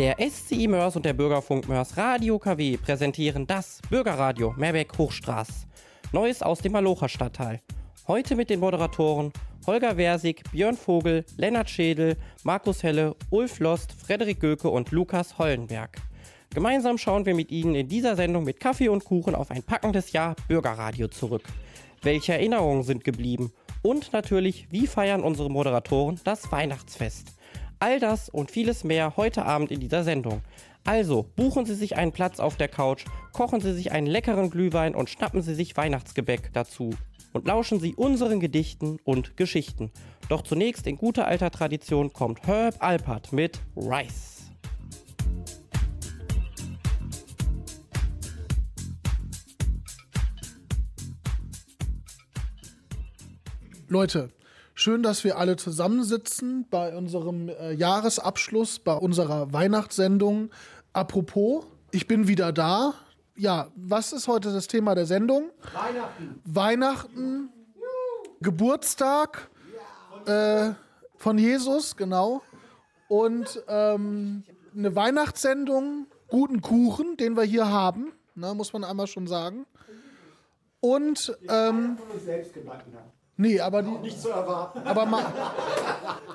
Der SCI Mörs und der Bürgerfunk Mörs Radio KW präsentieren das Bürgerradio Meerbeck Hochstraß. Neues aus dem Malocher Stadtteil. Heute mit den Moderatoren Holger Versig, Björn Vogel, Lennart Schädel, Markus Helle, Ulf Lost, Frederik Göke und Lukas Hollenberg. Gemeinsam schauen wir mit Ihnen in dieser Sendung mit Kaffee und Kuchen auf ein packendes Jahr Bürgerradio zurück. Welche Erinnerungen sind geblieben? Und natürlich, wie feiern unsere Moderatoren das Weihnachtsfest? All das und vieles mehr heute Abend in dieser Sendung. Also buchen Sie sich einen Platz auf der Couch, kochen Sie sich einen leckeren Glühwein und schnappen Sie sich Weihnachtsgebäck dazu. Und lauschen Sie unseren Gedichten und Geschichten. Doch zunächst in guter alter Tradition kommt Herb Alpert mit Rice. Leute, Schön, dass wir alle zusammensitzen bei unserem äh, Jahresabschluss, bei unserer Weihnachtssendung. Apropos, ich bin wieder da. Ja, was ist heute das Thema der Sendung? Weihnachten. Weihnachten, Geburtstag äh, von Jesus, genau. Und ähm, eine Weihnachtssendung, guten Kuchen, den wir hier haben, ne, muss man einmal schon sagen. Und ähm. Nee, aber die, nicht zu erwarten. Aber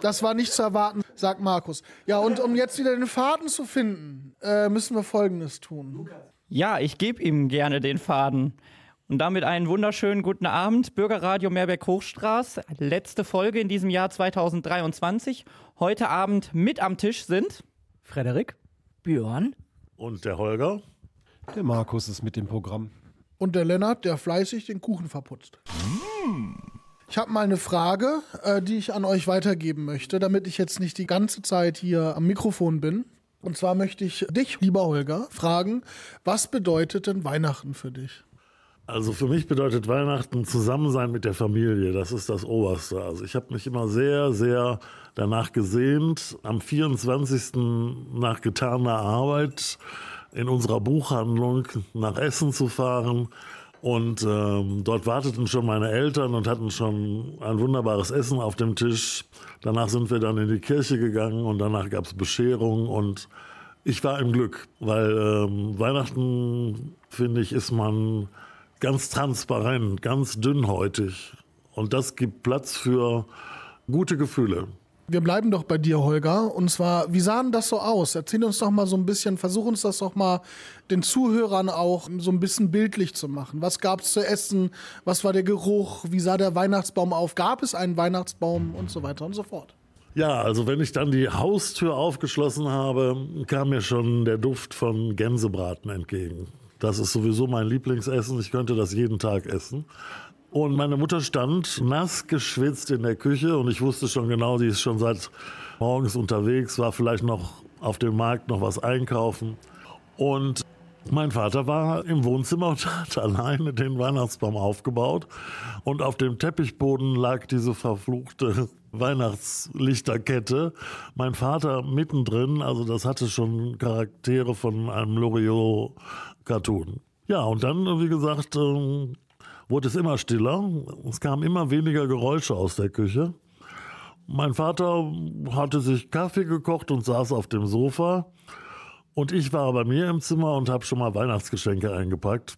das war nicht zu erwarten, sagt Markus. Ja, und um jetzt wieder den Faden zu finden, äh, müssen wir Folgendes tun. Ja, ich gebe ihm gerne den Faden. Und damit einen wunderschönen guten Abend. Bürgerradio Meerberg Hochstraß. Letzte Folge in diesem Jahr 2023. Heute Abend mit am Tisch sind Frederik, Björn und der Holger. Der Markus ist mit dem Programm. Und der Lennart, der fleißig den Kuchen verputzt. Mm. Ich habe mal eine Frage, äh, die ich an euch weitergeben möchte, damit ich jetzt nicht die ganze Zeit hier am Mikrofon bin. Und zwar möchte ich dich, lieber Holger, fragen, was bedeutet denn Weihnachten für dich? Also für mich bedeutet Weihnachten Zusammensein mit der Familie. Das ist das Oberste. Also ich habe mich immer sehr, sehr danach gesehnt, am 24. nach getaner Arbeit in unserer Buchhandlung nach Essen zu fahren und ähm, dort warteten schon meine Eltern und hatten schon ein wunderbares Essen auf dem Tisch. Danach sind wir dann in die Kirche gegangen und danach gab es Bescherung und ich war im Glück, weil ähm, Weihnachten, finde ich, ist man ganz transparent, ganz dünnhäutig. Und das gibt Platz für gute Gefühle. Wir bleiben doch bei dir, Holger. Und zwar, wie sah denn das so aus? Erzähl uns doch mal so ein bisschen, versuch uns das doch mal den Zuhörern auch so ein bisschen bildlich zu machen. Was gab es zu essen? Was war der Geruch? Wie sah der Weihnachtsbaum auf? Gab es einen Weihnachtsbaum und so weiter und so fort? Ja, also wenn ich dann die Haustür aufgeschlossen habe, kam mir schon der Duft von Gänsebraten entgegen. Das ist sowieso mein Lieblingsessen. Ich könnte das jeden Tag essen. Und meine Mutter stand nass geschwitzt in der Küche und ich wusste schon genau, die ist schon seit morgens unterwegs, war vielleicht noch auf dem Markt noch was einkaufen. Und mein Vater war im Wohnzimmer und hat alleine den Weihnachtsbaum aufgebaut. Und auf dem Teppichboden lag diese verfluchte Weihnachtslichterkette. Mein Vater mittendrin, also das hatte schon Charaktere von einem Loriot-Cartoon. Ja, und dann, wie gesagt, ähm, wurde es immer stiller. Es kamen immer weniger Geräusche aus der Küche. Mein Vater hatte sich Kaffee gekocht und saß auf dem Sofa. Und ich war bei mir im Zimmer und habe schon mal Weihnachtsgeschenke eingepackt,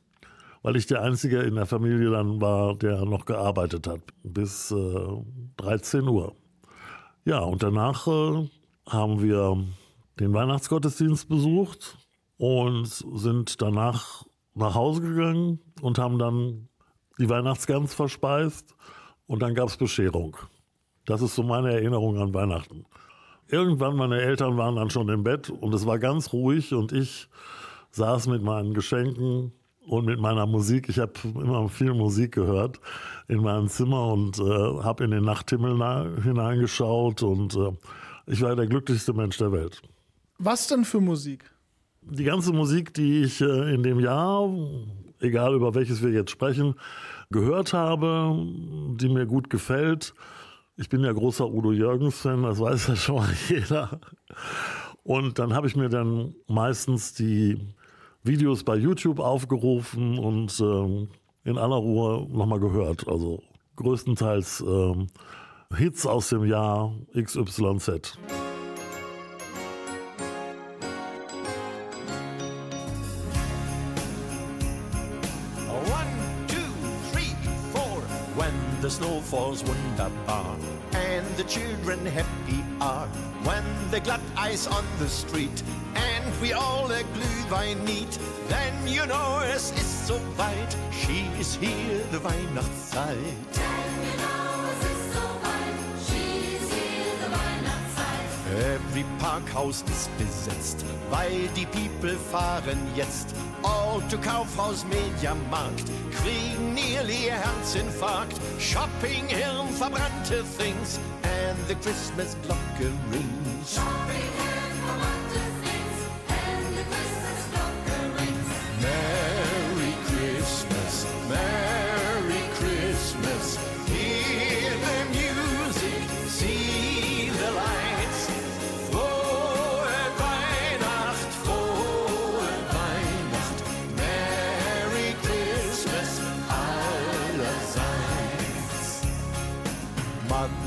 weil ich der Einzige in der Familie dann war, der noch gearbeitet hat, bis äh, 13 Uhr. Ja, und danach äh, haben wir den Weihnachtsgottesdienst besucht und sind danach nach Hause gegangen und haben dann die Weihnachtsgans verspeist und dann gab es Bescherung. Das ist so meine Erinnerung an Weihnachten. Irgendwann, meine Eltern waren dann schon im Bett und es war ganz ruhig und ich saß mit meinen Geschenken und mit meiner Musik. Ich habe immer viel Musik gehört in meinem Zimmer und äh, habe in den Nachthimmel hineingeschaut und äh, ich war der glücklichste Mensch der Welt. Was denn für Musik? Die ganze Musik, die ich äh, in dem Jahr egal über welches wir jetzt sprechen, gehört habe, die mir gut gefällt. Ich bin ja großer Udo Jürgens-Fan, das weiß ja schon mal jeder. Und dann habe ich mir dann meistens die Videos bei YouTube aufgerufen und ähm, in aller Ruhe nochmal gehört. Also größtenteils ähm, Hits aus dem Jahr XYZ. Snow falls wunderbar, and the children happy are when the glatt ice on the street, and we all a Glühwein need. Then you know es ist so weit, she is here, the Weihnachtszeit. Every Parkhaus ist besetzt, weil die People fahren jetzt. Auto, Kaufhaus, Mediamarkt kriegen nearly a Herzinfarkt. Shopping, Hirn, verbrannte Things and the Christmas Glocke rings. Shopping,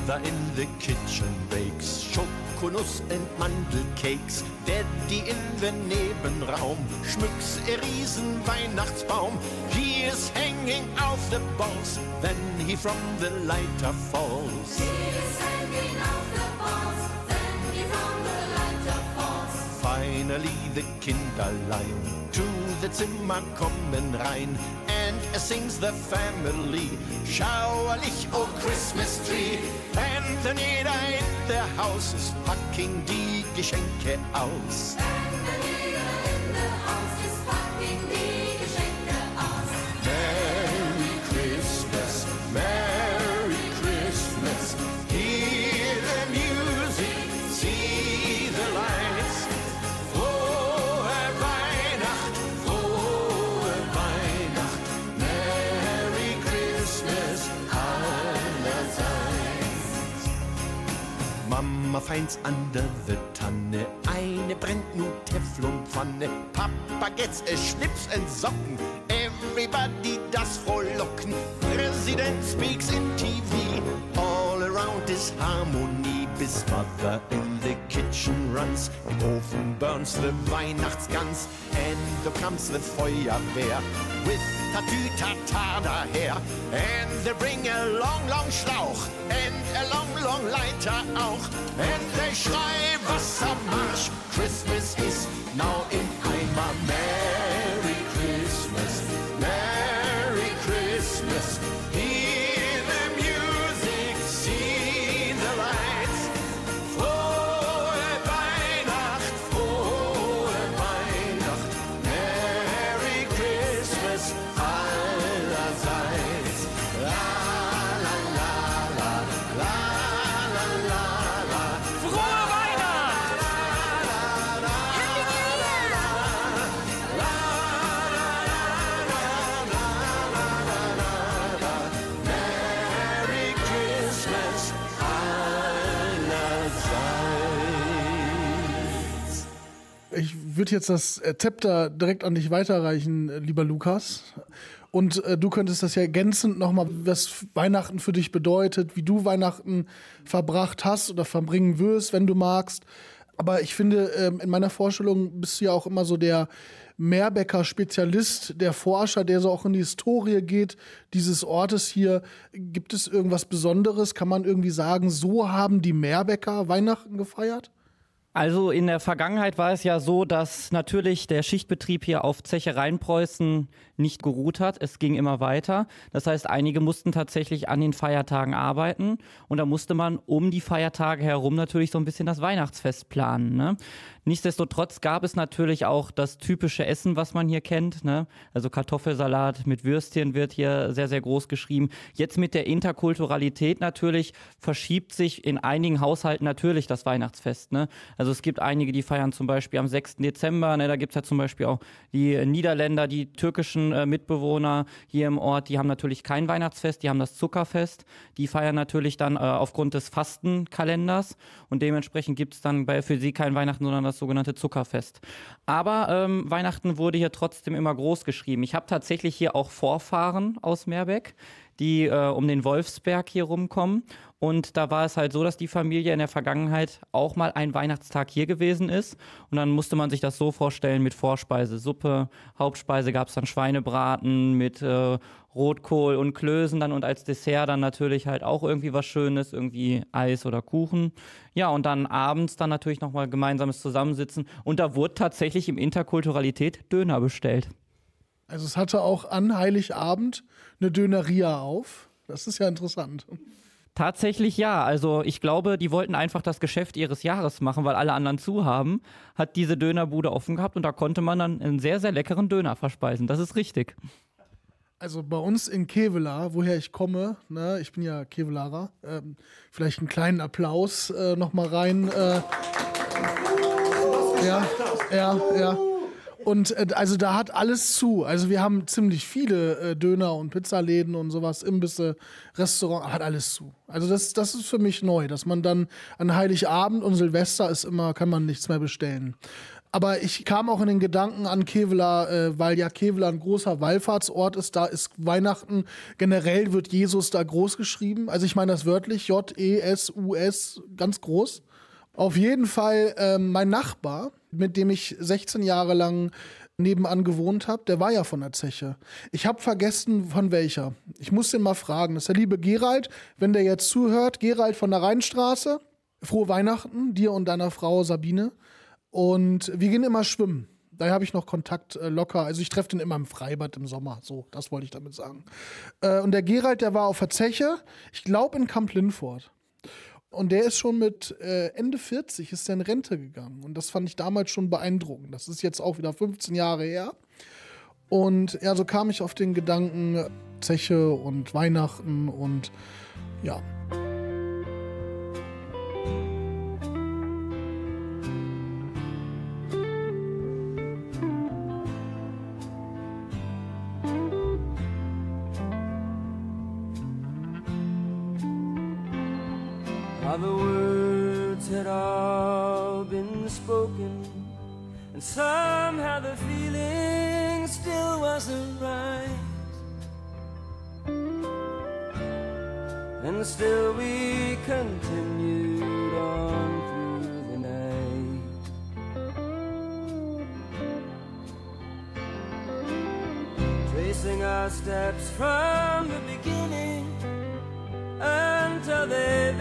Mother in the kitchen bakes Schokonuss and Mandelcakes. Daddy in the Nebenraum schmücks a riesen Weihnachtsbaum. He is hanging off the balls when he from the lighter falls. Finally the Kinderlein to the Zimmer kommen rein es sings the family schauerlich oh Christmas tree then jeder in der Haus ist packing die Geschenke aus. Merry Finds under the Tanne eine brennt nu Teflonpfanne. Papa gets a Schnips and Socken. Everybody does frohlocken. President speaks in TV. All around is harmony. Bis Mother in the kitchen runs. Im Ofen burns the Weihnachtsgans. And the comes the Feuerwehr. With Tatütata daher. And they bring a long, long Schlauch. And a long, long Leiter auch. They schrei Wassermarsch. Christmas is now in Eimer. Würde jetzt das äh, Zepter direkt an dich weiterreichen, äh, lieber Lukas. Und äh, du könntest das ja ergänzend nochmal, was Weihnachten für dich bedeutet, wie du Weihnachten verbracht hast oder verbringen wirst, wenn du magst. Aber ich finde, ähm, in meiner Vorstellung bist du ja auch immer so der Meerbecker Spezialist, der Forscher, der so auch in die Historie geht dieses Ortes hier. Gibt es irgendwas Besonderes? Kann man irgendwie sagen, so haben die Meerbecker Weihnachten gefeiert? Also in der Vergangenheit war es ja so, dass natürlich der Schichtbetrieb hier auf Zeche Rheinpreußen nicht geruht hat. Es ging immer weiter. Das heißt, einige mussten tatsächlich an den Feiertagen arbeiten und da musste man um die Feiertage herum natürlich so ein bisschen das Weihnachtsfest planen. Ne? Nichtsdestotrotz gab es natürlich auch das typische Essen, was man hier kennt. Ne? Also Kartoffelsalat mit Würstchen wird hier sehr, sehr groß geschrieben. Jetzt mit der Interkulturalität natürlich verschiebt sich in einigen Haushalten natürlich das Weihnachtsfest. Ne? Also es gibt einige, die feiern zum Beispiel am 6. Dezember. Ne? Da gibt es ja zum Beispiel auch die Niederländer, die türkischen äh, Mitbewohner hier im Ort, die haben natürlich kein Weihnachtsfest, die haben das Zuckerfest. Die feiern natürlich dann äh, aufgrund des Fastenkalenders und dementsprechend gibt es dann bei, für sie kein Weihnachten, sondern das sogenannte Zuckerfest. Aber ähm, Weihnachten wurde hier trotzdem immer groß geschrieben. Ich habe tatsächlich hier auch Vorfahren aus Meerbeck, die äh, um den Wolfsberg hier rumkommen. Und da war es halt so, dass die Familie in der Vergangenheit auch mal ein Weihnachtstag hier gewesen ist. Und dann musste man sich das so vorstellen mit Vorspeise, Suppe, Hauptspeise gab es dann Schweinebraten mit äh, Rotkohl und Klößen dann und als Dessert dann natürlich halt auch irgendwie was Schönes, irgendwie Eis oder Kuchen. Ja, und dann abends dann natürlich nochmal gemeinsames Zusammensitzen. Und da wurde tatsächlich im Interkulturalität Döner bestellt. Also es hatte auch an Heiligabend eine Döneria auf. Das ist ja interessant. Tatsächlich ja. Also ich glaube, die wollten einfach das Geschäft ihres Jahres machen, weil alle anderen zu haben. Hat diese Dönerbude offen gehabt und da konnte man dann einen sehr, sehr leckeren Döner verspeisen. Das ist richtig. Also bei uns in Kevela, woher ich komme, ne, ich bin ja Kevelarer, ähm, vielleicht einen kleinen Applaus äh, nochmal rein. Äh, ja, ja, ja. Und äh, also da hat alles zu. Also wir haben ziemlich viele äh, Döner und Pizzaläden und sowas, Imbisse, Restaurant, hat alles zu. Also das, das ist für mich neu, dass man dann an Heiligabend und Silvester ist immer, kann man nichts mehr bestellen. Aber ich kam auch in den Gedanken an Kevela, äh, weil ja Kevela ein großer Wallfahrtsort ist. Da ist Weihnachten, generell wird Jesus da groß geschrieben. Also ich meine das wörtlich, J-E-S-U-S, ganz groß. Auf jeden Fall äh, mein Nachbar, mit dem ich 16 Jahre lang nebenan gewohnt habe, der war ja von der Zeche. Ich habe vergessen, von welcher. Ich muss den mal fragen. Das ist der liebe Gerald, wenn der jetzt zuhört. Gerald von der Rheinstraße. Frohe Weihnachten, dir und deiner Frau Sabine. Und wir gehen immer schwimmen. Da habe ich noch Kontakt äh, locker. Also ich treffe den immer im Freibad im Sommer. So, das wollte ich damit sagen. Äh, und der Gerald, der war auf der Zeche, ich glaube in Kamp Lindfort. Und der ist schon mit äh, Ende 40 ist der in Rente gegangen. Und das fand ich damals schon beeindruckend. Das ist jetzt auch wieder 15 Jahre her. Und ja, so kam ich auf den Gedanken Zeche und Weihnachten und ja. And somehow the feeling still wasn't right. And still we continued on through the night. Tracing our steps from the beginning until they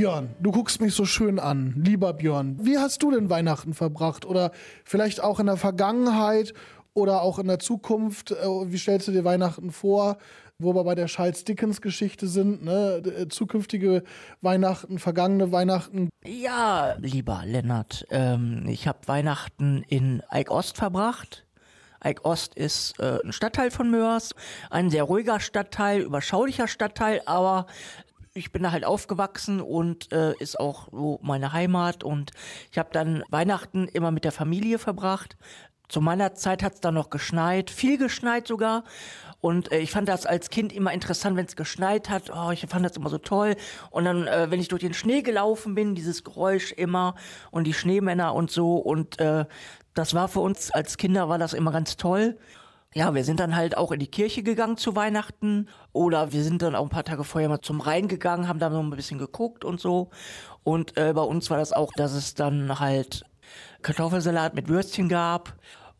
Björn, du guckst mich so schön an. Lieber Björn, wie hast du denn Weihnachten verbracht? Oder vielleicht auch in der Vergangenheit oder auch in der Zukunft? Äh, Wie stellst du dir Weihnachten vor? Wo wir bei der Charles Dickens-Geschichte sind, ne? Äh, Zukünftige Weihnachten, vergangene Weihnachten. Ja, lieber Lennart, ähm, ich habe Weihnachten in Eik Ost verbracht. Eik Ost ist äh, ein Stadtteil von Mörs, ein sehr ruhiger Stadtteil, überschaulicher Stadtteil, aber ich bin da halt aufgewachsen und äh, ist auch so meine Heimat und ich habe dann Weihnachten immer mit der Familie verbracht. Zu meiner Zeit hat es dann noch geschneit, viel geschneit sogar. Und äh, ich fand das als Kind immer interessant, wenn es geschneit hat. Oh, ich fand das immer so toll. Und dann, äh, wenn ich durch den Schnee gelaufen bin, dieses Geräusch immer und die Schneemänner und so. Und äh, das war für uns als Kinder war das immer ganz toll. Ja, wir sind dann halt auch in die Kirche gegangen zu Weihnachten oder wir sind dann auch ein paar Tage vorher mal zum Rhein gegangen, haben da noch ein bisschen geguckt und so. Und äh, bei uns war das auch, dass es dann halt Kartoffelsalat mit Würstchen gab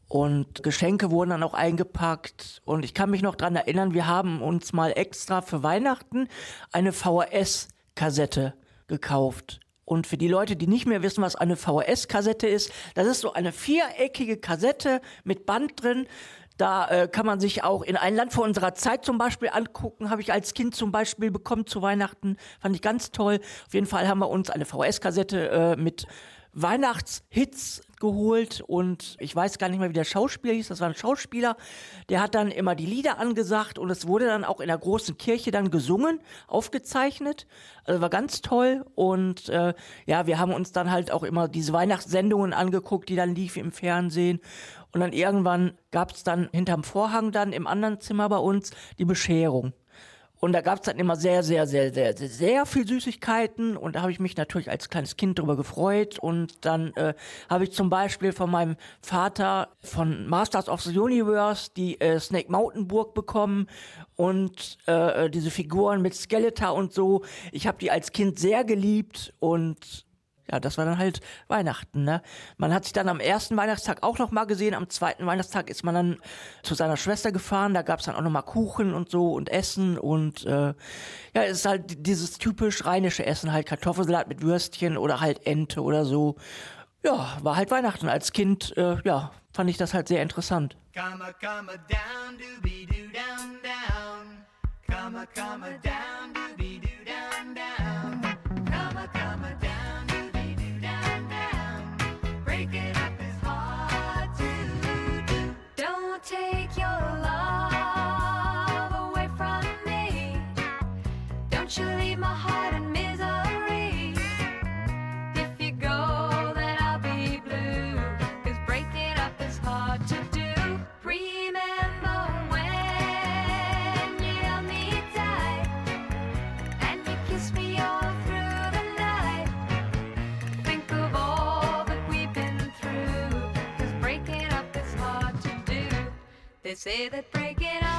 und Geschenke wurden dann auch eingepackt. Und ich kann mich noch dran erinnern, wir haben uns mal extra für Weihnachten eine VHS-Kassette gekauft. Und für die Leute, die nicht mehr wissen, was eine VHS-Kassette ist, das ist so eine viereckige Kassette mit Band drin. Da äh, kann man sich auch in ein Land vor unserer Zeit zum Beispiel angucken. Habe ich als Kind zum Beispiel bekommen zu Weihnachten. Fand ich ganz toll. Auf jeden Fall haben wir uns eine VHS-Kassette äh, mit Weihnachtshits geholt und ich weiß gar nicht mehr, wie der Schauspieler hieß. Das war ein Schauspieler, der hat dann immer die Lieder angesagt und es wurde dann auch in der großen Kirche dann gesungen, aufgezeichnet. Also war ganz toll und äh, ja, wir haben uns dann halt auch immer diese Weihnachtssendungen angeguckt, die dann liefen im Fernsehen. Und dann irgendwann gab es dann hinterm Vorhang dann im anderen Zimmer bei uns die Bescherung. Und da gab es dann immer sehr, sehr, sehr, sehr, sehr, sehr viel Süßigkeiten. Und da habe ich mich natürlich als kleines Kind drüber gefreut. Und dann äh, habe ich zum Beispiel von meinem Vater von Masters of the Universe die äh, Snake Mountain Burg bekommen. Und äh, äh, diese Figuren mit Skeletor und so. Ich habe die als Kind sehr geliebt. Und ja, das war dann halt Weihnachten, ne? Man hat sich dann am ersten Weihnachtstag auch noch mal gesehen, am zweiten Weihnachtstag ist man dann zu seiner Schwester gefahren, da gab's dann auch noch mal Kuchen und so und Essen und äh, ja, es ist halt dieses typisch rheinische Essen, halt Kartoffelsalat mit Würstchen oder halt Ente oder so. Ja, war halt Weihnachten. Als Kind, äh, ja, fand ich das halt sehr interessant. Come come down, doobie doo down, down. Come come down, You leave my heart in misery. If you go, then I'll be blue. Cause breaking up is hard to do. Remember when you held me tight and you kissed me all through the night. Think of all that we've been through. Cause breaking up is hard to do. They say that breaking up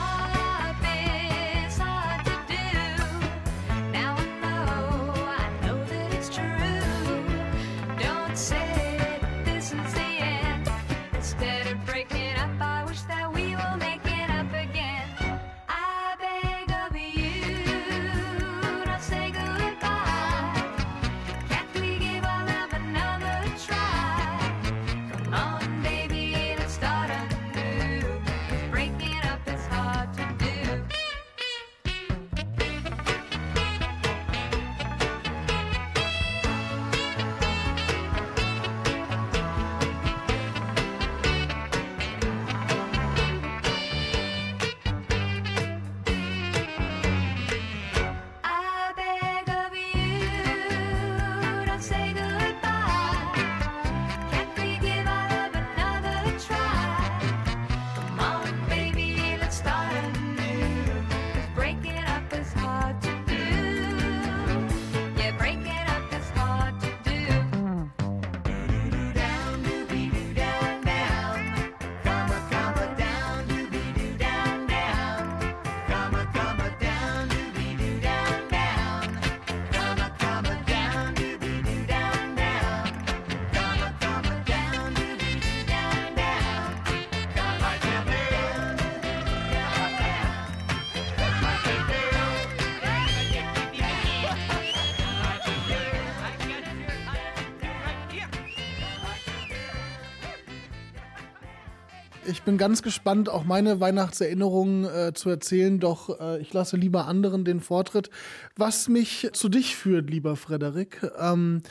bin ganz gespannt, auch meine Weihnachtserinnerungen äh, zu erzählen, doch äh, ich lasse lieber anderen den Vortritt. Was mich zu dich führt, lieber Frederik. Ähm,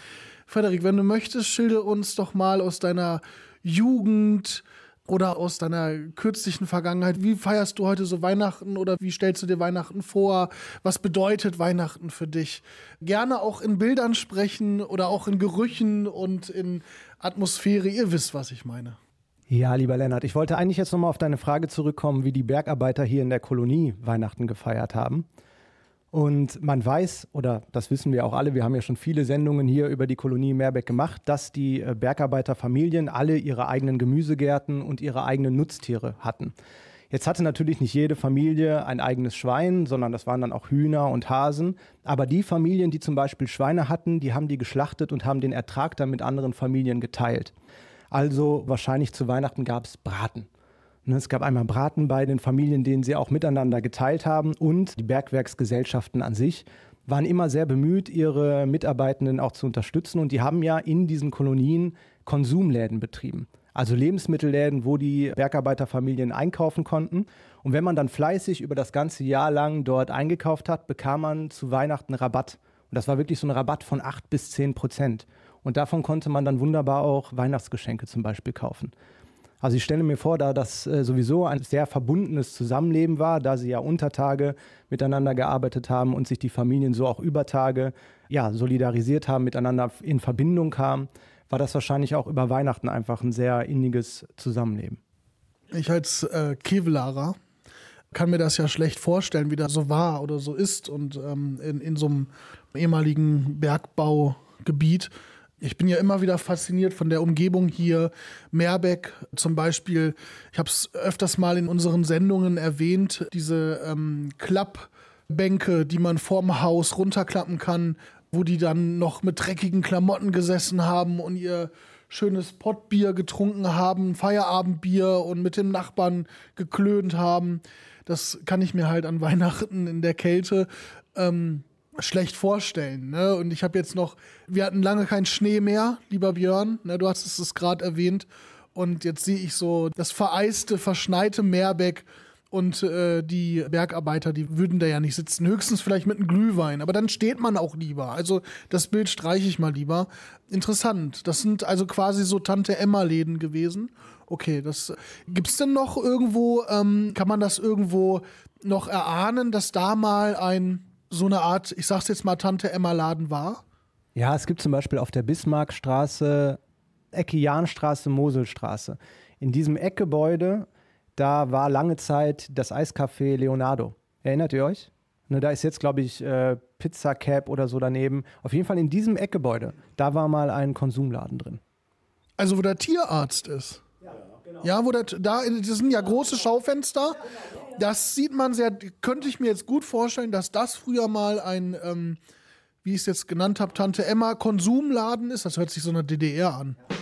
Frederik, wenn du möchtest, schilde uns doch mal aus deiner Jugend oder aus deiner kürzlichen Vergangenheit. Wie feierst du heute so Weihnachten oder wie stellst du dir Weihnachten vor? Was bedeutet Weihnachten für dich? Gerne auch in Bildern sprechen oder auch in Gerüchen und in Atmosphäre. Ihr wisst, was ich meine. Ja, lieber Lennart, ich wollte eigentlich jetzt nochmal auf deine Frage zurückkommen, wie die Bergarbeiter hier in der Kolonie Weihnachten gefeiert haben. Und man weiß, oder das wissen wir auch alle, wir haben ja schon viele Sendungen hier über die Kolonie Meerbeck gemacht, dass die äh, Bergarbeiterfamilien alle ihre eigenen Gemüsegärten und ihre eigenen Nutztiere hatten. Jetzt hatte natürlich nicht jede Familie ein eigenes Schwein, sondern das waren dann auch Hühner und Hasen. Aber die Familien, die zum Beispiel Schweine hatten, die haben die geschlachtet und haben den Ertrag dann mit anderen Familien geteilt. Also wahrscheinlich zu Weihnachten gab es Braten. Ne, Es gab einmal Braten bei den Familien, denen sie auch miteinander geteilt haben. Und die Bergwerksgesellschaften an sich waren immer sehr bemüht, ihre Mitarbeitenden auch zu unterstützen. Und die haben ja in diesen Kolonien Konsumläden betrieben. Also Lebensmittelläden, wo die Bergarbeiterfamilien einkaufen konnten. Und wenn man dann fleißig über das ganze Jahr lang dort eingekauft hat, bekam man zu Weihnachten Rabatt. Und das war wirklich so ein Rabatt von 8 bis 10 Prozent. Und davon konnte man dann wunderbar auch Weihnachtsgeschenke zum Beispiel kaufen. Also ich stelle mir vor, da das äh, sowieso ein sehr verbundenes Zusammenleben war, da sie ja unter Tage miteinander gearbeitet haben und sich die Familien so auch über Tage ja, solidarisiert haben, miteinander in Verbindung kamen, war das wahrscheinlich auch über Weihnachten einfach ein sehr inniges Zusammenleben. Ich als äh, Kevelarer kann mir das ja schlecht vorstellen, wie das so war oder so ist und ähm, in, in so einem ehemaligen Bergbaugebiet. Ich bin ja immer wieder fasziniert von der Umgebung hier. Meerbeck zum Beispiel. Ich habe es öfters mal in unseren Sendungen erwähnt. Diese ähm, Klappbänke, die man vorm Haus runterklappen kann, wo die dann noch mit dreckigen Klamotten gesessen haben und ihr schönes Pottbier getrunken haben, Feierabendbier und mit dem Nachbarn geklönt haben. Das kann ich mir halt an Weihnachten in der Kälte ähm, schlecht vorstellen. Ne? Und ich habe jetzt noch, wir hatten lange keinen Schnee mehr, lieber Björn. Ne? Du hast es gerade erwähnt. Und jetzt sehe ich so das vereiste, verschneite Meerbeck und äh, die Bergarbeiter, die würden da ja nicht sitzen. Höchstens vielleicht mit einem Glühwein. Aber dann steht man auch lieber. Also das Bild streiche ich mal lieber. Interessant. Das sind also quasi so Tante Emma-Läden gewesen. Okay, das gibt's denn noch irgendwo, ähm, kann man das irgendwo noch erahnen, dass da mal ein so eine Art, ich sag's jetzt mal, Tante Emma-Laden war? Ja, es gibt zum Beispiel auf der Bismarckstraße, Ecke Jahnstraße, Moselstraße. In diesem Eckgebäude, da war lange Zeit das Eiscafé Leonardo. Erinnert ihr euch? Ne, da ist jetzt, glaube ich, äh, Pizza Cap oder so daneben. Auf jeden Fall in diesem Eckgebäude, da war mal ein Konsumladen drin. Also wo der Tierarzt ist. Ja, wo der, da, das sind ja große Schaufenster. Das sieht man sehr, könnte ich mir jetzt gut vorstellen, dass das früher mal ein, ähm, wie ich es jetzt genannt habe, Tante Emma Konsumladen ist. Das hört sich so eine DDR an. Although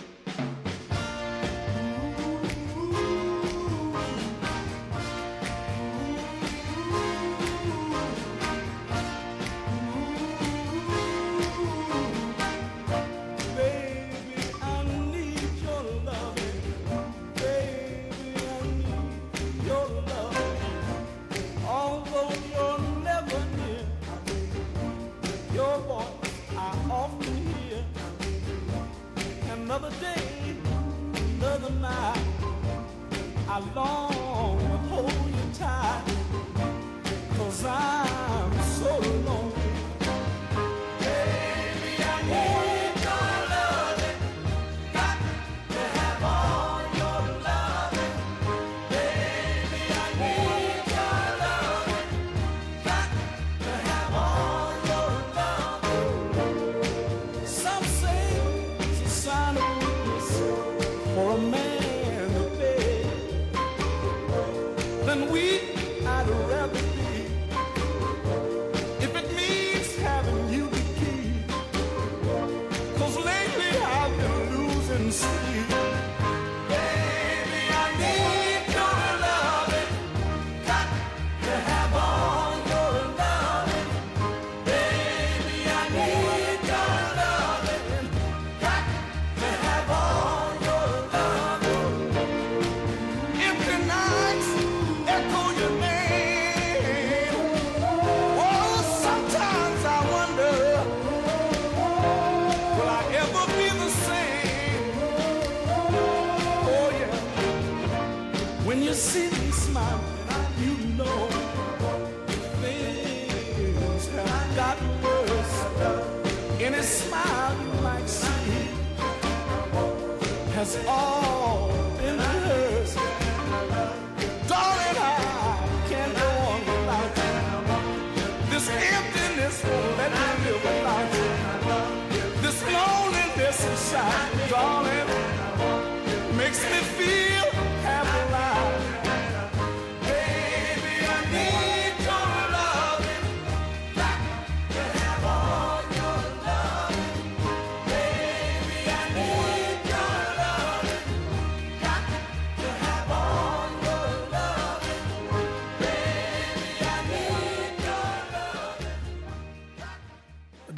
Another day, another night, I long to hold you tight. Cause I'm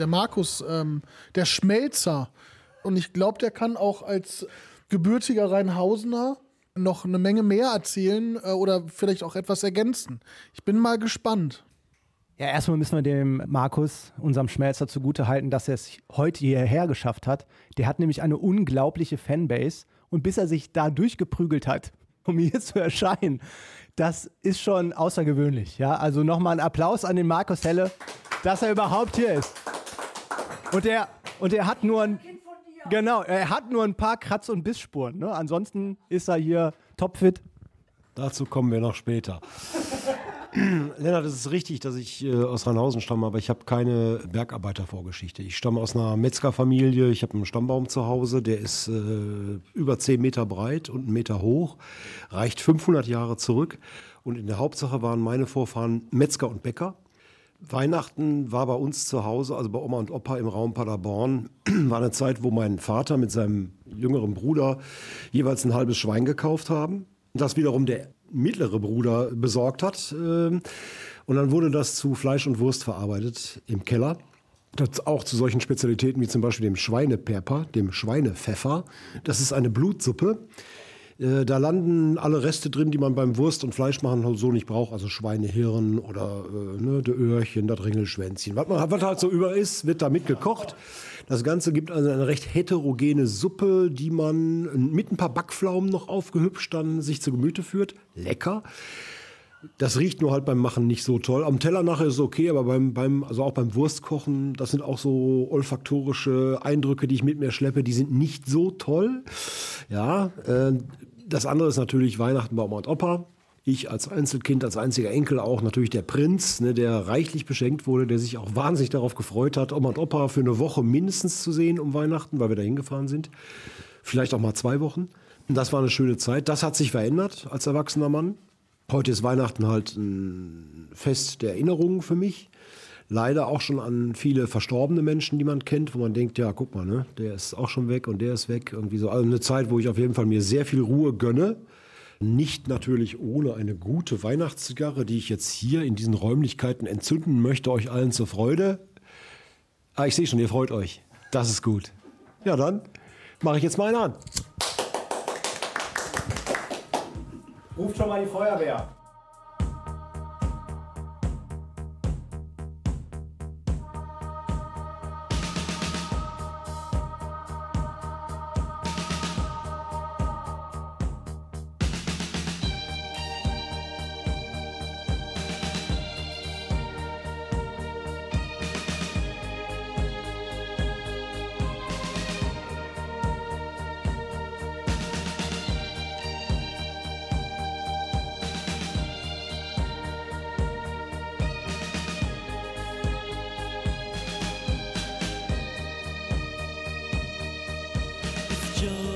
der Markus, ähm, der Schmelzer. Und ich glaube, der kann auch als gebürtiger Rheinhausener noch eine Menge mehr erzählen äh, oder vielleicht auch etwas ergänzen. Ich bin mal gespannt. Ja, erstmal müssen wir dem Markus, unserem Schmelzer, zugute halten, dass er es heute hierher geschafft hat. Der hat nämlich eine unglaubliche Fanbase. Und bis er sich da durchgeprügelt hat, um hier zu erscheinen, das ist schon außergewöhnlich. Ja, also nochmal ein Applaus an den Markus Helle, dass er überhaupt hier ist. Und er, und er hat nur ein, genau, er hat nur ein paar Kratz- und Bissspuren. Ne? Ansonsten ist er hier topfit. Dazu kommen wir noch später. Lennart, es ist richtig, dass ich äh, aus Rheinhausen stamme, aber ich habe keine Bergarbeitervorgeschichte. Ich stamme aus einer Metzgerfamilie, ich habe einen Stammbaum zu Hause, der ist äh, über 10 Meter breit und einen Meter hoch, reicht 500 Jahre zurück. Und in der Hauptsache waren meine Vorfahren Metzger und Bäcker. Weihnachten war bei uns zu Hause, also bei Oma und Opa im Raum Paderborn, war eine Zeit, wo mein Vater mit seinem jüngeren Bruder jeweils ein halbes Schwein gekauft haben. Das wiederum der mittlere Bruder besorgt hat. ähm, Und dann wurde das zu Fleisch und Wurst verarbeitet im Keller. Das auch zu solchen Spezialitäten wie zum Beispiel dem Schweineperper, dem Schweinepfeffer. Das ist eine Blutsuppe. Äh, Da landen alle Reste drin, die man beim Wurst- und Fleischmachen so nicht braucht. Also Schweinehirn oder äh, ne, der Öhrchen, das Ringelschwänzchen. Was, man, was halt so über ist, wird damit gekocht. Das Ganze gibt also eine recht heterogene Suppe, die man mit ein paar Backpflaumen noch aufgehübscht dann sich zu Gemüte führt. Lecker. Das riecht nur halt beim Machen nicht so toll. Am Teller nachher ist es okay, aber beim, beim, also auch beim Wurstkochen, das sind auch so olfaktorische Eindrücke, die ich mit mir schleppe, die sind nicht so toll. Ja, äh, das andere ist natürlich Weihnachten bei Oma und Opa. Ich als Einzelkind, als einziger Enkel auch natürlich der Prinz, ne, der reichlich beschenkt wurde, der sich auch wahnsinnig darauf gefreut hat, Oma und Opa für eine Woche mindestens zu sehen um Weihnachten, weil wir da hingefahren sind. Vielleicht auch mal zwei Wochen. Das war eine schöne Zeit. Das hat sich verändert als erwachsener Mann. Heute ist Weihnachten halt ein Fest der Erinnerungen für mich. Leider auch schon an viele verstorbene Menschen, die man kennt, wo man denkt, ja, guck mal, ne, der ist auch schon weg und der ist weg. Irgendwie so. Also eine Zeit, wo ich auf jeden Fall mir sehr viel Ruhe gönne. Nicht natürlich ohne eine gute Weihnachtszigarre, die ich jetzt hier in diesen Räumlichkeiten entzünden möchte, euch allen zur Freude. Ah, ich sehe schon, ihr freut euch. Das ist gut. Ja, dann mache ich jetzt mal einen an. Ruft schon mal die Feuerwehr. Joe.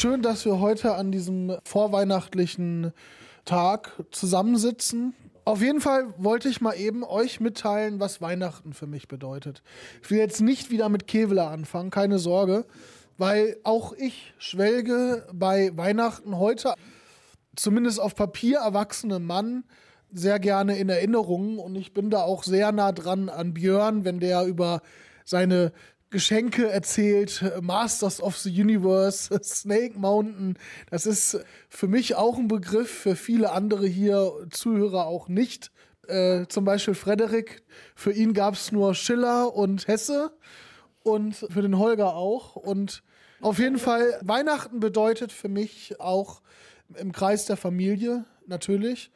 Schön, dass wir heute an diesem vorweihnachtlichen Tag zusammensitzen. Auf jeden Fall wollte ich mal eben euch mitteilen, was Weihnachten für mich bedeutet. Ich will jetzt nicht wieder mit Kevlar anfangen, keine Sorge, weil auch ich schwelge bei Weihnachten heute, zumindest auf Papier erwachsene Mann, sehr gerne in Erinnerungen und ich bin da auch sehr nah dran an Björn, wenn der über seine Geschenke erzählt, Masters of the Universe, Snake Mountain. Das ist für mich auch ein Begriff, für viele andere hier Zuhörer auch nicht. Äh, zum Beispiel Frederik, für ihn gab es nur Schiller und Hesse und für den Holger auch. Und auf jeden Fall, Weihnachten bedeutet für mich auch im Kreis der Familie natürlich.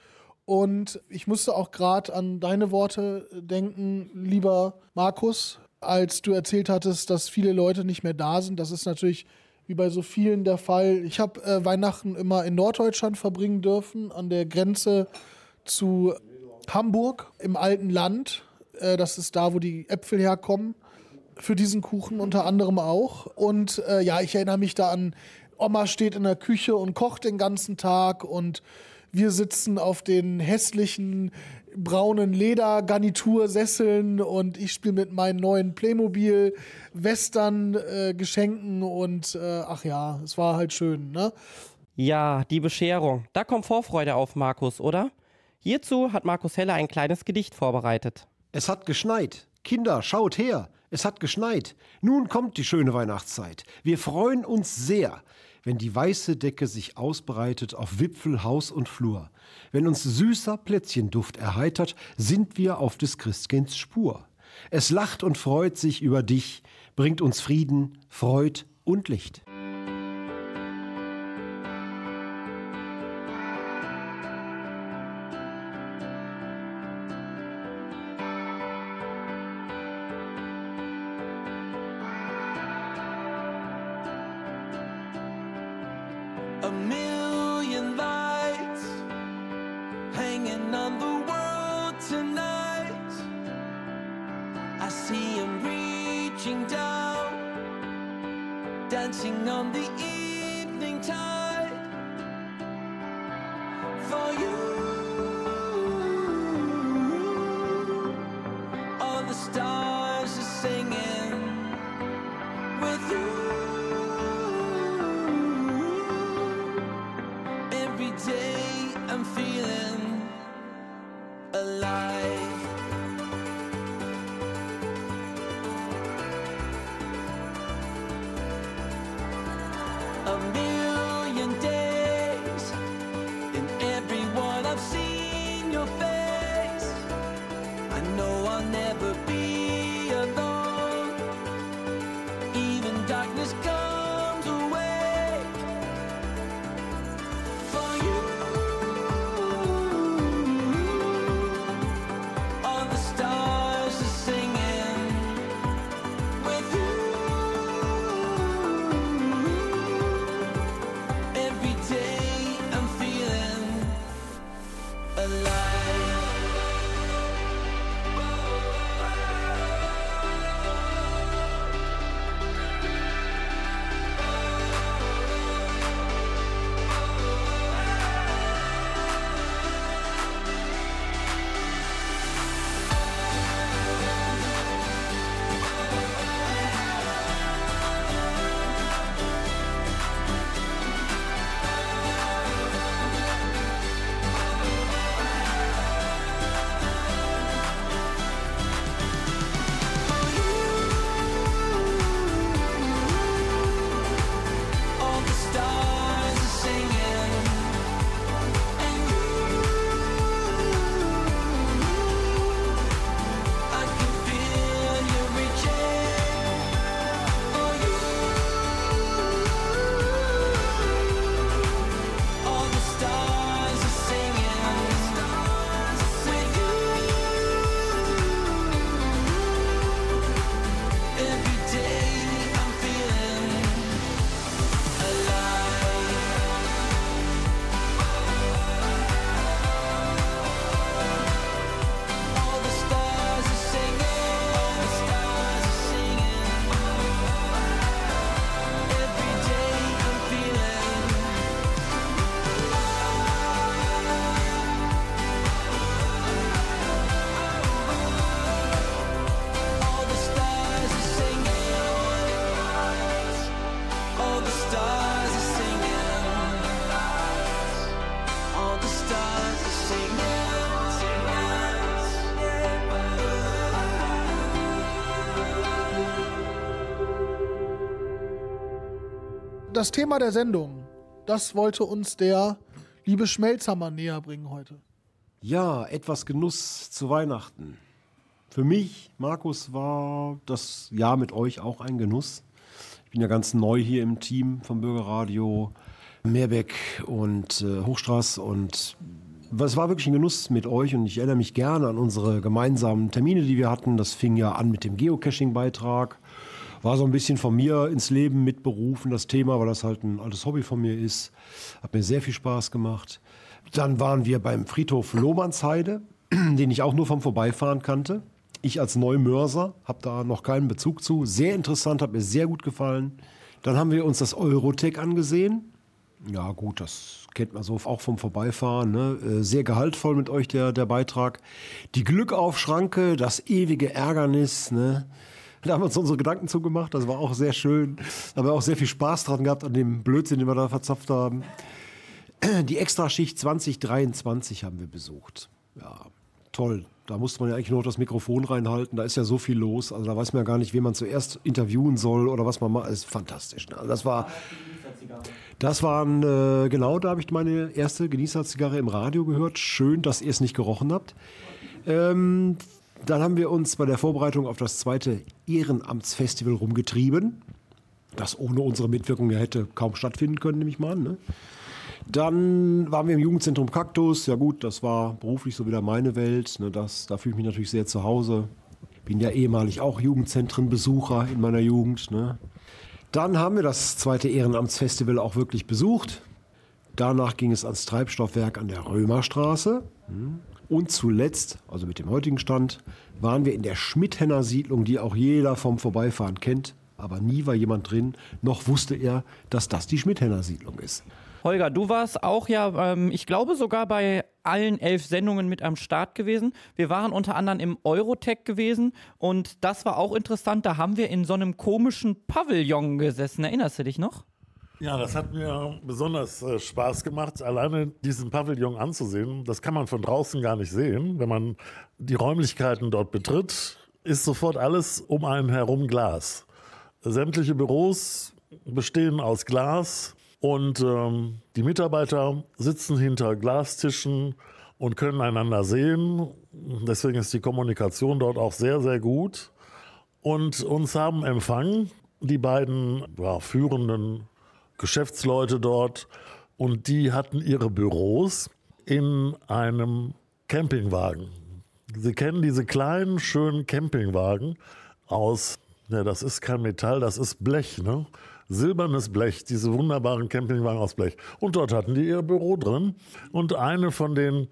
Und ich musste auch gerade an deine Worte denken, lieber Markus, als du erzählt hattest, dass viele Leute nicht mehr da sind. Das ist natürlich wie bei so vielen der Fall. Ich habe äh, Weihnachten immer in Norddeutschland verbringen dürfen, an der Grenze zu Hamburg im alten Land. Äh, das ist da, wo die Äpfel herkommen. Für diesen Kuchen unter anderem auch. Und äh, ja, ich erinnere mich da an, Oma steht in der Küche und kocht den ganzen Tag und wir sitzen auf den hässlichen braunen Ledergarnitursesseln und ich spiele mit meinen neuen Playmobil Western äh, Geschenken und äh, ach ja, es war halt schön, ne? Ja, die Bescherung. Da kommt Vorfreude auf, Markus, oder? Hierzu hat Markus Heller ein kleines Gedicht vorbereitet. Es hat geschneit. Kinder, schaut her. Es hat geschneit. Nun kommt die schöne Weihnachtszeit. Wir freuen uns sehr, wenn die weiße Decke sich ausbreitet auf Wipfel, Haus und Flur. Wenn uns süßer Plätzchenduft erheitert, sind wir auf des Christkinds Spur. Es lacht und freut sich über dich, bringt uns Frieden, Freud und Licht. Singing das Thema der Sendung, das wollte uns der liebe Schmelzhammer näher bringen heute. Ja, etwas Genuss zu Weihnachten. Für mich, Markus, war das Jahr mit euch auch ein Genuss. Ich bin ja ganz neu hier im Team vom Bürgerradio Meerbeck und äh, Hochstraß und es war wirklich ein Genuss mit euch und ich erinnere mich gerne an unsere gemeinsamen Termine, die wir hatten. Das fing ja an mit dem Geocaching-Beitrag. War so ein bisschen von mir ins Leben mitberufen, das Thema, weil das halt ein altes Hobby von mir ist. Hat mir sehr viel Spaß gemacht. Dann waren wir beim Friedhof Lohmannsheide, den ich auch nur vom Vorbeifahren kannte. Ich als Neumörser habe da noch keinen Bezug zu. Sehr interessant, hat mir sehr gut gefallen. Dann haben wir uns das Eurotech angesehen. Ja, gut, das kennt man so auch vom Vorbeifahren. Ne? Äh, Sehr gehaltvoll mit euch der, der Beitrag. Die Glückaufschranke, das ewige Ärgernis. Ne? Da haben wir uns unsere Gedanken zugemacht. Das war auch sehr schön. Da haben wir auch sehr viel Spaß dran gehabt an dem Blödsinn, den wir da verzapft haben. Die Extraschicht 2023 haben wir besucht. Ja, toll. Da musste man ja eigentlich nur noch das Mikrofon reinhalten. Da ist ja so viel los. Also da weiß man ja gar nicht, wen man zuerst interviewen soll oder was man macht. Das ist fantastisch. Ne? Also das war. Das waren, äh, genau, da habe ich meine erste Genießerzigarre im Radio gehört. Schön, dass ihr es nicht gerochen habt. Ähm, dann haben wir uns bei der Vorbereitung auf das zweite Ehrenamtsfestival rumgetrieben. Das ohne unsere Mitwirkung ja hätte kaum stattfinden können, nehme ich mal an. Ne? Dann waren wir im Jugendzentrum Kaktus. Ja gut, das war beruflich so wieder meine Welt. Ne? Das, da fühle ich mich natürlich sehr zu Hause. Bin ja ehemalig auch Jugendzentrenbesucher in meiner Jugend. Ne? Dann haben wir das zweite Ehrenamtsfestival auch wirklich besucht. Danach ging es ans Treibstoffwerk an der Römerstraße. Hm. Und zuletzt, also mit dem heutigen Stand, waren wir in der Schmidhenner Siedlung, die auch jeder vom Vorbeifahren kennt. Aber nie war jemand drin, noch wusste er, dass das die Schmidhenner Siedlung ist. Holger, du warst auch ja, ähm, ich glaube sogar bei allen elf Sendungen mit am Start gewesen. Wir waren unter anderem im Eurotech gewesen und das war auch interessant. Da haben wir in so einem komischen Pavillon gesessen. Erinnerst du dich noch? Ja, das hat mir besonders äh, Spaß gemacht, alleine diesen Pavillon anzusehen. Das kann man von draußen gar nicht sehen. Wenn man die Räumlichkeiten dort betritt, ist sofort alles um einen herum Glas. Sämtliche Büros bestehen aus Glas und ähm, die Mitarbeiter sitzen hinter Glastischen und können einander sehen. Deswegen ist die Kommunikation dort auch sehr, sehr gut. Und uns haben empfangen die beiden ja, führenden Geschäftsleute dort und die hatten ihre Büros in einem Campingwagen. Sie kennen diese kleinen, schönen Campingwagen aus, ja, das ist kein Metall, das ist Blech, ne? Silbernes Blech, diese wunderbaren Campingwagen aus Blech. Und dort hatten die ihr Büro drin. Und eine von den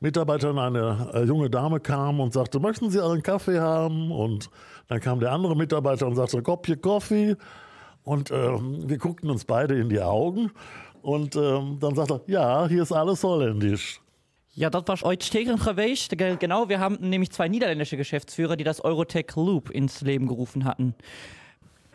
Mitarbeitern, eine äh, junge Dame kam und sagte, möchten Sie einen Kaffee haben? Und dann kam der andere Mitarbeiter und sagte, Kopje Kaffee. Und ähm, wir guckten uns beide in die Augen. Und ähm, dann sagte er, ja, hier ist alles holländisch. Ja, das war euch tegen geweest. Ge- Genau, wir haben nämlich zwei niederländische Geschäftsführer, die das Eurotech Loop ins Leben gerufen hatten.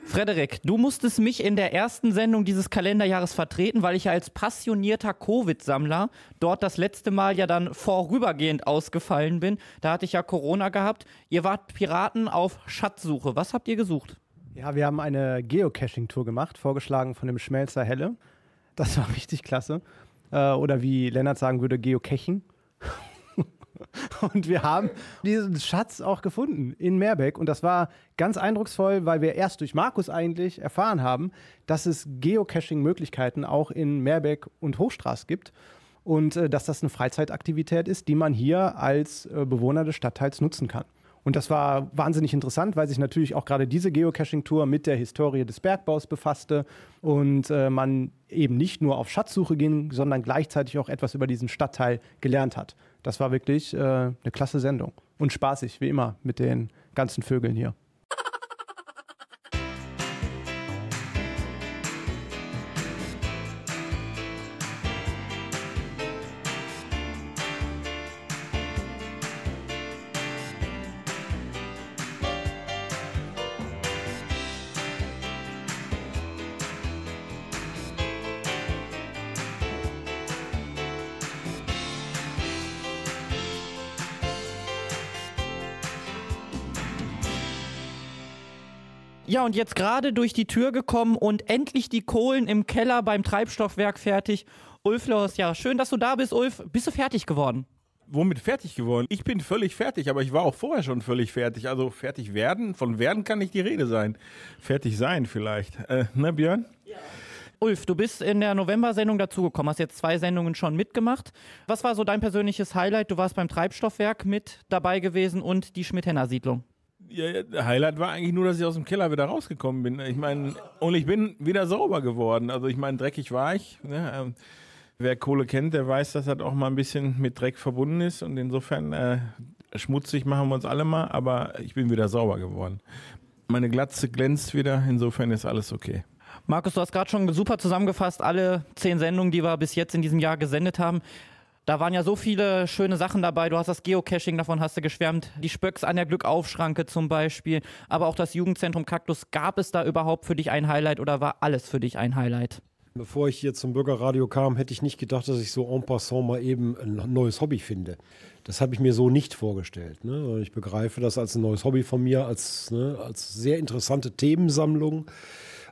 Frederik, du musstest mich in der ersten Sendung dieses Kalenderjahres vertreten, weil ich ja als passionierter Covid-Sammler dort das letzte Mal ja dann vorübergehend ausgefallen bin. Da hatte ich ja Corona gehabt. Ihr wart Piraten auf Schatzsuche. Was habt ihr gesucht? Ja, wir haben eine Geocaching-Tour gemacht, vorgeschlagen von dem Schmelzer Helle. Das war richtig klasse. Äh, oder wie Lennart sagen würde, Geocachen. Und wir haben diesen Schatz auch gefunden in Meerbeck. Und das war ganz eindrucksvoll, weil wir erst durch Markus eigentlich erfahren haben, dass es Geocaching-Möglichkeiten auch in Meerbeck und Hochstraß gibt. Und äh, dass das eine Freizeitaktivität ist, die man hier als äh, Bewohner des Stadtteils nutzen kann. Und das war wahnsinnig interessant, weil sich natürlich auch gerade diese Geocaching-Tour mit der Historie des Bergbaus befasste und äh, man eben nicht nur auf Schatzsuche ging, sondern gleichzeitig auch etwas über diesen Stadtteil gelernt hat. Das war wirklich äh, eine klasse Sendung und spaßig, wie immer, mit den ganzen Vögeln hier. Und jetzt gerade durch die Tür gekommen und endlich die Kohlen im Keller beim Treibstoffwerk fertig. Ulf Los, ja, schön, dass du da bist, Ulf. Bist du fertig geworden? Womit fertig geworden? Ich bin völlig fertig, aber ich war auch vorher schon völlig fertig. Also fertig werden, von werden kann nicht die Rede sein. Fertig sein vielleicht. Äh, ne, Björn? Ulf, du bist in der November-Sendung dazugekommen, hast jetzt zwei Sendungen schon mitgemacht. Was war so dein persönliches Highlight? Du warst beim Treibstoffwerk mit dabei gewesen und die Schmidt-Henner-Siedlung. Ja, Highlight war eigentlich nur, dass ich aus dem Keller wieder rausgekommen bin. Ich meine, und ich bin wieder sauber geworden. Also ich meine, dreckig war ich. Ne? Ähm, Wer Kohle kennt, der weiß, dass das auch mal ein bisschen mit Dreck verbunden ist. Und insofern äh, schmutzig machen wir uns alle mal, aber ich bin wieder sauber geworden. Meine Glatze glänzt wieder, insofern ist alles okay. Markus, du hast gerade schon super zusammengefasst, alle zehn Sendungen, die wir bis jetzt in diesem Jahr gesendet haben. Da waren ja so viele schöne Sachen dabei. Du hast das Geocaching, davon hast du geschwärmt. Die Spöcks an der Glückaufschranke zum Beispiel. Aber auch das Jugendzentrum Kaktus. Gab es da überhaupt für dich ein Highlight oder war alles für dich ein Highlight? Bevor ich hier zum Bürgerradio kam, hätte ich nicht gedacht, dass ich so en passant mal eben ein neues Hobby finde. Das habe ich mir so nicht vorgestellt. Ne? Ich begreife das als ein neues Hobby von mir, als, ne, als sehr interessante Themensammlung,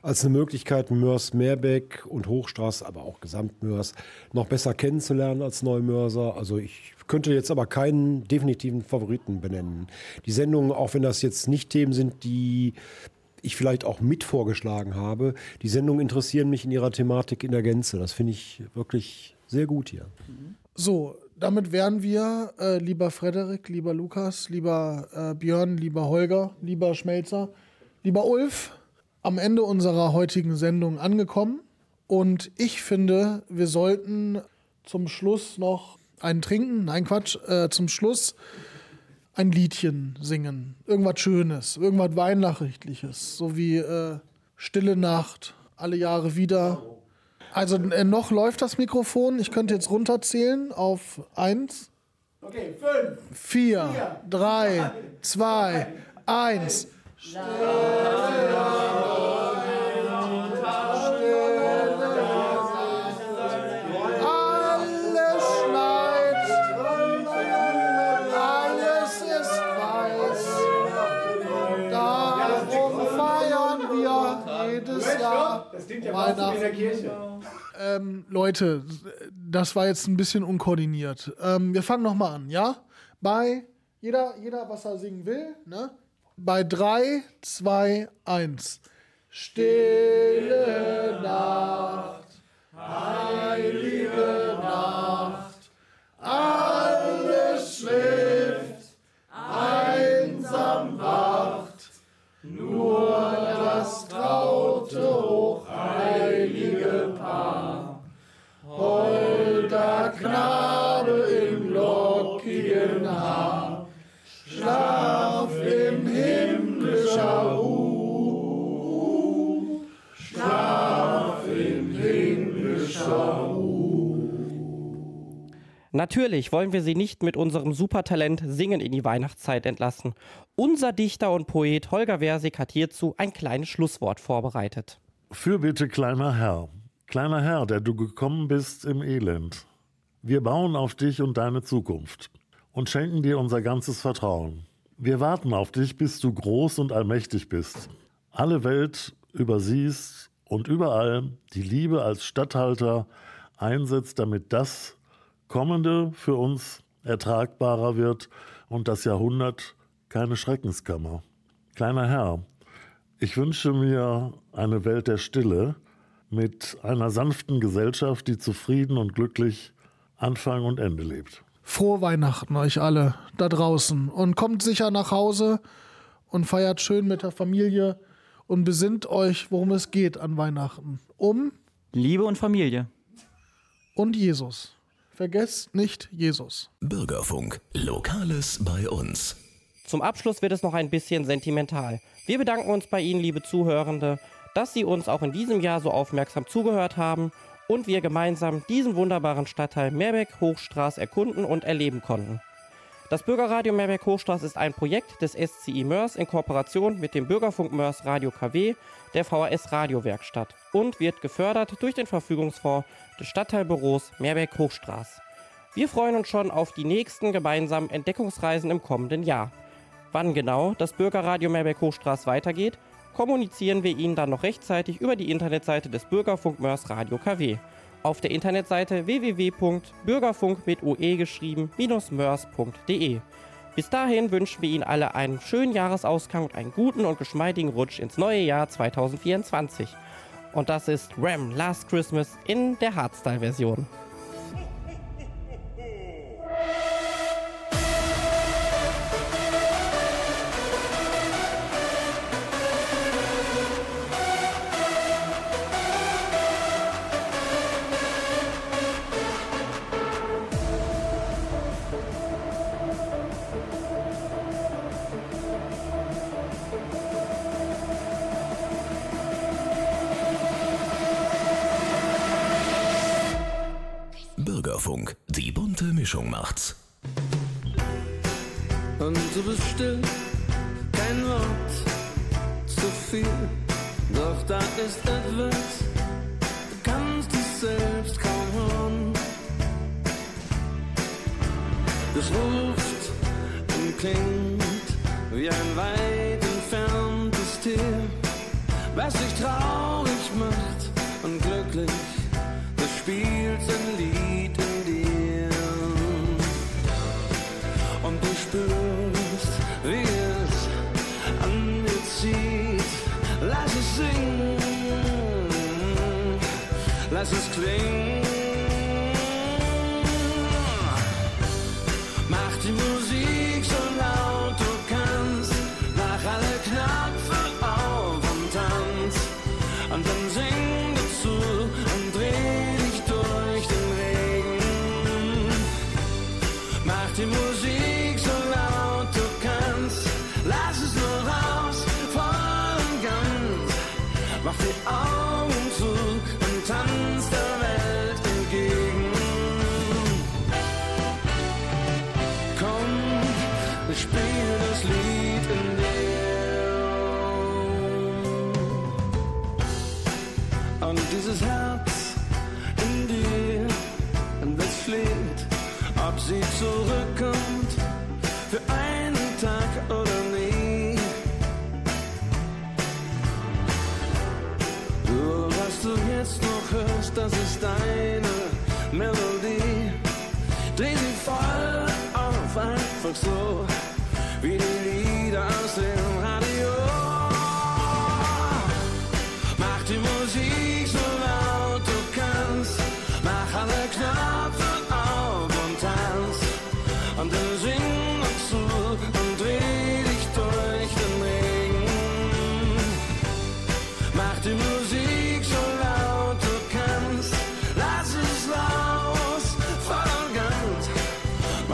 als eine Möglichkeit, Mörs, Meerbeck und Hochstraße, aber auch Gesamtmörs, noch besser kennenzulernen als Neumörser. Also ich könnte jetzt aber keinen definitiven Favoriten benennen. Die Sendungen, auch wenn das jetzt nicht Themen sind, die ich vielleicht auch mit vorgeschlagen habe. Die Sendungen interessieren mich in ihrer Thematik in der Gänze. Das finde ich wirklich sehr gut hier. So, damit wären wir, äh, lieber Frederik, lieber Lukas, lieber äh, Björn, lieber Holger, lieber Schmelzer, lieber Ulf, am Ende unserer heutigen Sendung angekommen. Und ich finde, wir sollten zum Schluss noch einen trinken. Nein, Quatsch, äh, zum Schluss ein Liedchen singen. Irgendwas Schönes, irgendwas Weihnachtliches, so wie äh, Stille Nacht, alle Jahre wieder. Also äh, noch läuft das Mikrofon. Ich könnte jetzt runterzählen auf eins, Okay, fünf. vier, drei, zwei, eins. Ähm, Leute, das war jetzt ein bisschen unkoordiniert. Ähm, wir fangen nochmal an, ja? Bei jeder, jeder, was er singen will, ne? Bei 3, 2, 1. Stille Nacht, Natürlich wollen wir Sie nicht mit unserem Supertalent Singen in die Weihnachtszeit entlassen. Unser Dichter und Poet Holger Versig hat hierzu ein kleines Schlusswort vorbereitet. Fürbitte, kleiner Herr, kleiner Herr, der du gekommen bist im Elend. Wir bauen auf dich und deine Zukunft und schenken dir unser ganzes Vertrauen. Wir warten auf dich, bis du groß und allmächtig bist, alle Welt übersiehst und überall die Liebe als Statthalter einsetzt, damit das Kommende für uns ertragbarer wird und das Jahrhundert keine Schreckenskammer. Kleiner Herr, ich wünsche mir eine Welt der Stille mit einer sanften Gesellschaft, die zufrieden und glücklich Anfang und Ende lebt. Frohe Weihnachten euch alle da draußen und kommt sicher nach Hause und feiert schön mit der Familie und besinnt euch, worum es geht an Weihnachten. Um Liebe und Familie. und Jesus. Vergesst nicht Jesus. Bürgerfunk. Lokales bei uns. Zum Abschluss wird es noch ein bisschen sentimental. Wir bedanken uns bei Ihnen, liebe Zuhörende, dass Sie uns auch in diesem Jahr so aufmerksam zugehört haben und wir gemeinsam diesen wunderbaren Stadtteil Meerbeck-Hochstraß erkunden und erleben konnten. Das Bürgerradio Meerbeck-Hochstraß ist ein Projekt des SCI Mörs in Kooperation mit dem Bürgerfunk Mörs Radio KW der VHS Radiowerkstatt und wird gefördert durch den Verfügungsfonds des Stadtteilbüros Meerbeck-Hochstraß. Wir freuen uns schon auf die nächsten gemeinsamen Entdeckungsreisen im kommenden Jahr. Wann genau das Bürgerradio Meerbeck-Hochstraß weitergeht, kommunizieren wir Ihnen dann noch rechtzeitig über die Internetseite des Bürgerfunk Mörs Radio KW. Auf der Internetseite www.bürgerfunk mit UE geschrieben mörs.de. Bis dahin wünschen wir Ihnen alle einen schönen Jahresausklang und einen guten und geschmeidigen Rutsch ins neue Jahr 2024. Und das ist Ram Last Christmas in der Hardstyle-Version. Du bist still, kein Wort zu viel. Doch da ist etwas, du kannst es selbst kaum hören. Es ruft und klingt wie ein weit entferntes Tier, was dich traurig lass es klingen. Melodie. Dreh sie voll auf, einfach so, wie die Lieder aus dem Radio.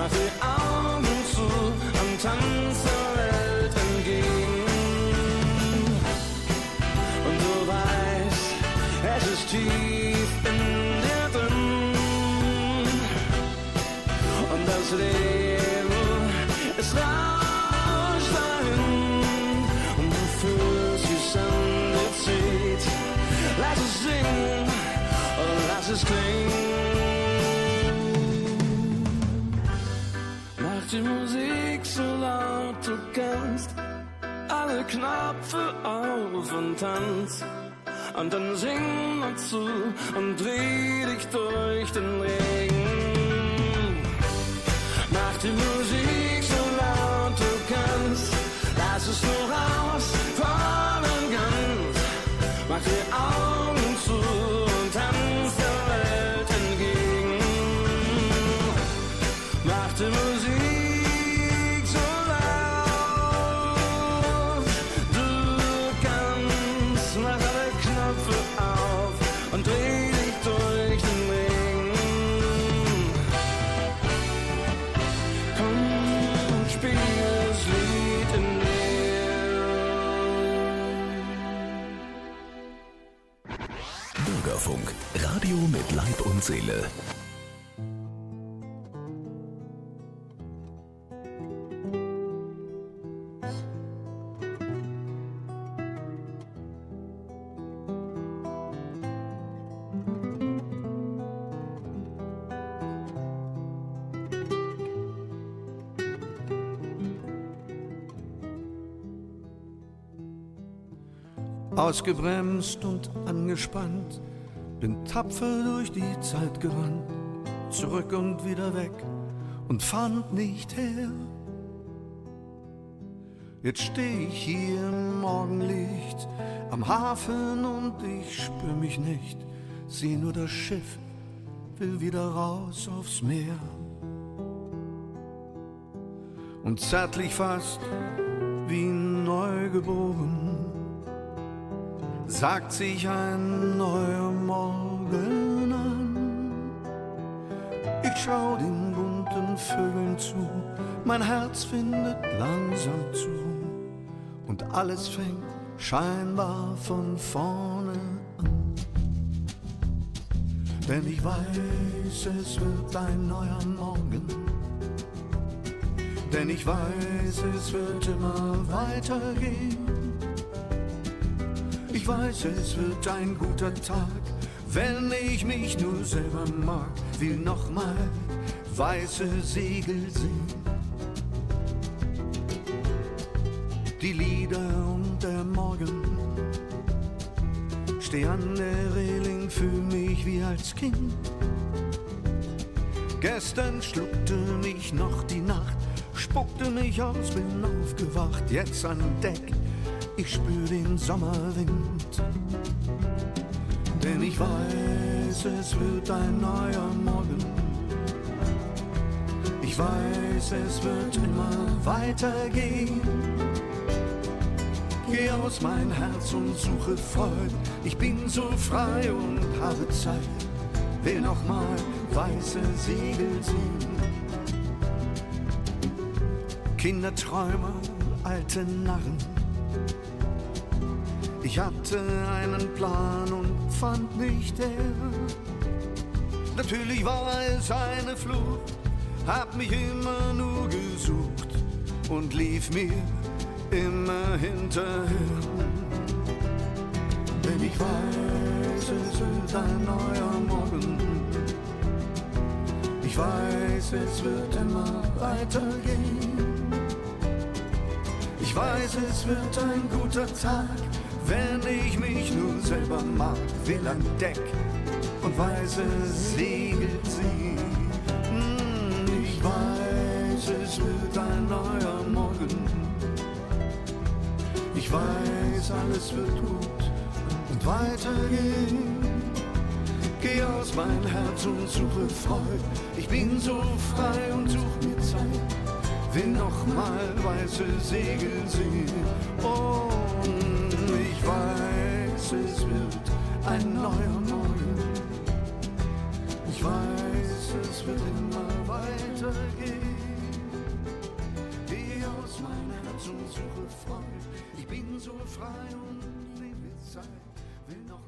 Mach die Augen zu und tanz der Welt entgegen. Und du weißt, es ist tief in dir drin. Und das Leben, die Musik so laut du kannst. Alle Knöpfe auf und tanz. Und dann sing dazu und dreh dich durch den Regen. Mach die Musik so laut du kannst. Lass es nur raus, voll und ganz. Mach die Augen Radio mit Leib und Seele. Ausgebremst und angespannt bin tapfer durch die Zeit gerannt, zurück und wieder weg und fand nicht her. Jetzt steh ich hier im Morgenlicht am Hafen und ich spür mich nicht, seh nur das Schiff, will wieder raus aufs Meer. Und zärtlich fast wie neugeboren sagt sich ein neuer Morgen an. Ich schau den bunten Vögeln zu, mein Herz findet langsam zu und alles fängt scheinbar von vorne an. Denn ich weiß, es wird ein neuer Morgen. Denn ich weiß, es wird immer weitergehen. Ich weiß, es wird ein guter Tag, wenn ich mich nur selber mag. Will nochmal weiße Segel sehen. Die Lieder und der Morgen. Steh an der Reling, fühl mich wie als Kind. Gestern schluckte mich noch die Nacht, spuckte mich aus, bin aufgewacht, jetzt an Deck. Ich spür den Sommerwind. Denn ich weiß, es wird ein neuer Morgen. Ich weiß, es wird immer weitergehen. Geh aus mein Herz und suche Freud. Ich bin so frei und habe Zeit. Will noch mal weiße Segel sehen. Kinderträumer, alte Narren. Ich hatte einen Plan und fand nicht der. Natürlich war es eine Flucht, hab mich immer nur gesucht und lief mir immer hinterher. Denn ich weiß, es wird ein neuer Morgen. Ich weiß, es wird immer weitergehen. Ich weiß, es wird ein guter Tag, wenn ich mich nur selber mag. Will an Deck und weiße Segel sehen. Hm, Ich weiß, es wird ein neuer Morgen. Ich weiß, alles wird gut und weitergehen. Geh aus mein Herz und suche Freud. Ich bin so frei und such mir Zeit. Will noch mal weiße Segel sehen. Und ich weiß, es wird ein neuer Morgen. Ich weiß, es wird immer weitergehen. Geh aus mein Herz und suche Freud. Ich bin so frei und lebe Zeit. Will noch